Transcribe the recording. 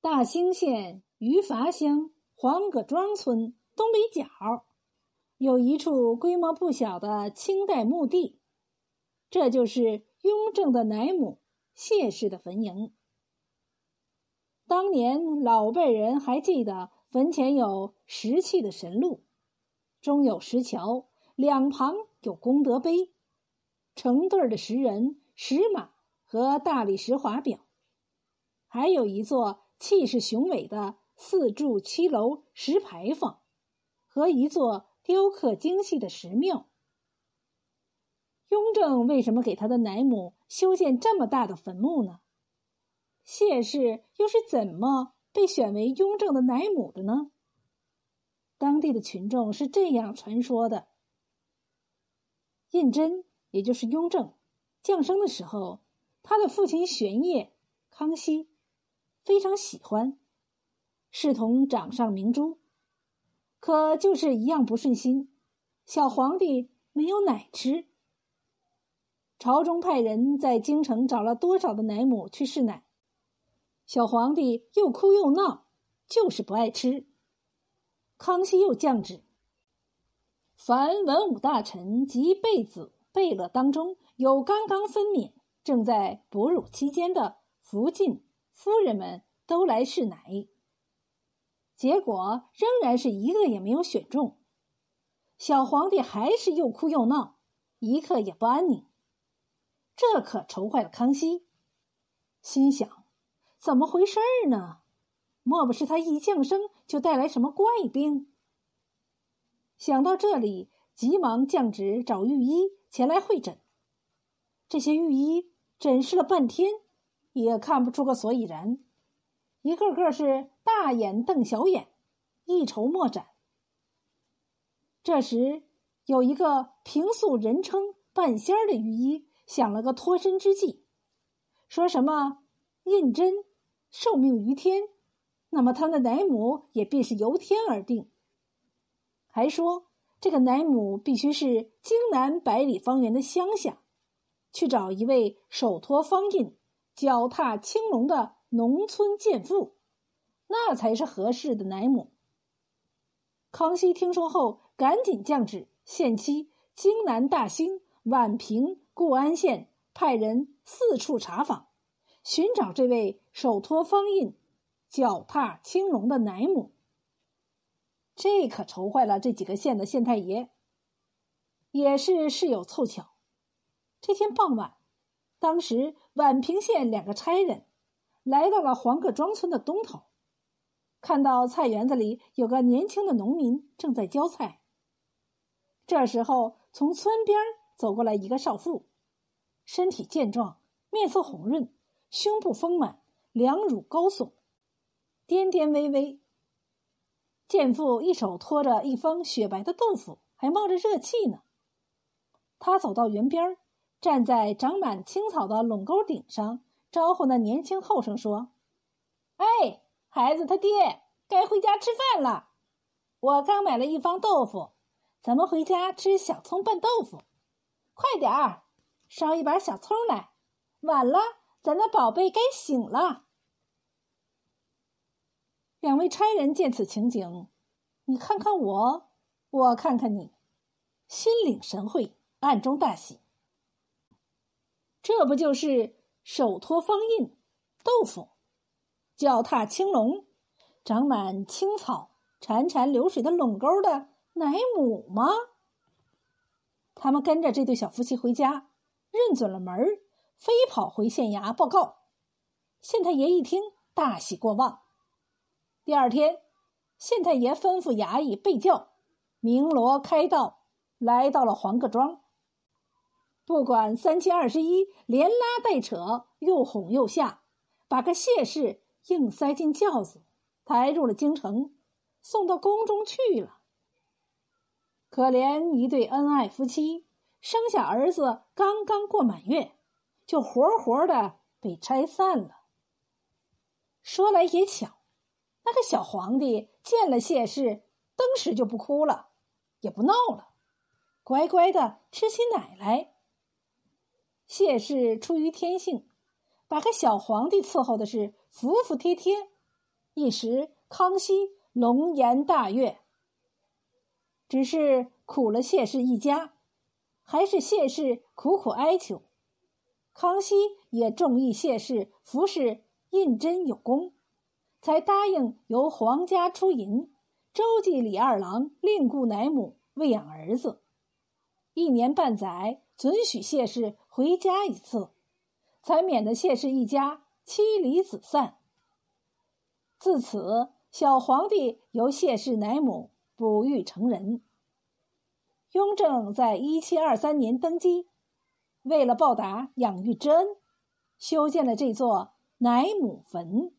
大兴县于垡乡黄葛庄村东北角，有一处规模不小的清代墓地，这就是雍正的奶母谢氏的坟茔。当年老辈人还记得，坟前有石砌的神鹿，中有石桥，两旁有功德碑，成对的石人、石马和大理石华表，还有一座。气势雄伟的四柱七楼石牌坊，和一座雕刻精细的石庙。雍正为什么给他的奶母修建这么大的坟墓呢？谢氏又是怎么被选为雍正的奶母的呢？当地的群众是这样传说的：胤禛，也就是雍正，降生的时候，他的父亲玄烨、康熙。非常喜欢，视同掌上明珠，可就是一样不顺心。小皇帝没有奶吃，朝中派人在京城找了多少的奶母去试奶，小皇帝又哭又闹，就是不爱吃。康熙又降旨：凡文武大臣及贝子、贝勒当中有刚刚分娩、正在哺乳期间的福晋。夫人们都来试奶，结果仍然是一个也没有选中。小皇帝还是又哭又闹，一刻也不安宁。这可愁坏了康熙，心想：怎么回事呢？莫不是他一降生就带来什么怪病？想到这里，急忙降旨找御医前来会诊。这些御医诊视了半天。也看不出个所以然，一个个是大眼瞪小眼，一筹莫展。这时，有一个平素人称半仙儿的御医想了个脱身之计，说什么胤禛受命于天，那么他的奶母也必是由天而定。还说这个奶母必须是京南百里方圆的乡下，去找一位手托方印。脚踏青龙的农村贱妇，那才是合适的奶母。康熙听说后，赶紧降旨，限期京南大兴、宛平、固安县派人四处查访，寻找这位手托方印、脚踏青龙的奶母。这可愁坏了这几个县的县太爷。也是事有凑巧，这天傍晚。当时，宛平县两个差人来到了黄各庄村的东头，看到菜园子里有个年轻的农民正在浇菜。这时候，从村边走过来一个少妇，身体健壮，面色红润，胸部丰满，两乳高耸，颠颠微微。贱妇一手托着一方雪白的豆腐，还冒着热气呢。她走到园边。站在长满青草的垄沟顶上，招呼那年轻后生说：“哎，孩子他爹，该回家吃饭了。我刚买了一方豆腐，咱们回家吃小葱拌豆腐。快点儿，烧一把小葱来。晚了，咱的宝贝该醒了。”两位差人见此情景，你看看我，我看看你，心领神会，暗中大喜。这不就是手托方印、豆腐、脚踏青龙、长满青草、潺潺流水的垄沟的奶母吗？他们跟着这对小夫妻回家，认准了门儿，飞跑回县衙报告。县太爷一听，大喜过望。第二天，县太爷吩咐衙役备轿，鸣锣开道，来到了黄各庄。不管三七二十一，连拉带扯，又哄又吓，把个谢氏硬塞进轿子，抬入了京城，送到宫中去了。可怜一对恩爱夫妻，生下儿子刚刚过满月，就活活的被拆散了。说来也巧，那个小皇帝见了谢氏，当时就不哭了，也不闹了，乖乖的吃起奶来。谢氏出于天性，把个小皇帝伺候的是服服帖帖，一时康熙龙颜大悦。只是苦了谢氏一家，还是谢氏苦苦哀求。康熙也中意谢氏服侍胤禛有功，才答应由皇家出银，周济李二郎另雇奶母喂养儿子。一年半载，准许谢氏回家一次，才免得谢氏一家妻离子散。自此，小皇帝由谢氏奶母哺育成人。雍正在一七二三年登基，为了报答养育之恩，修建了这座奶母坟。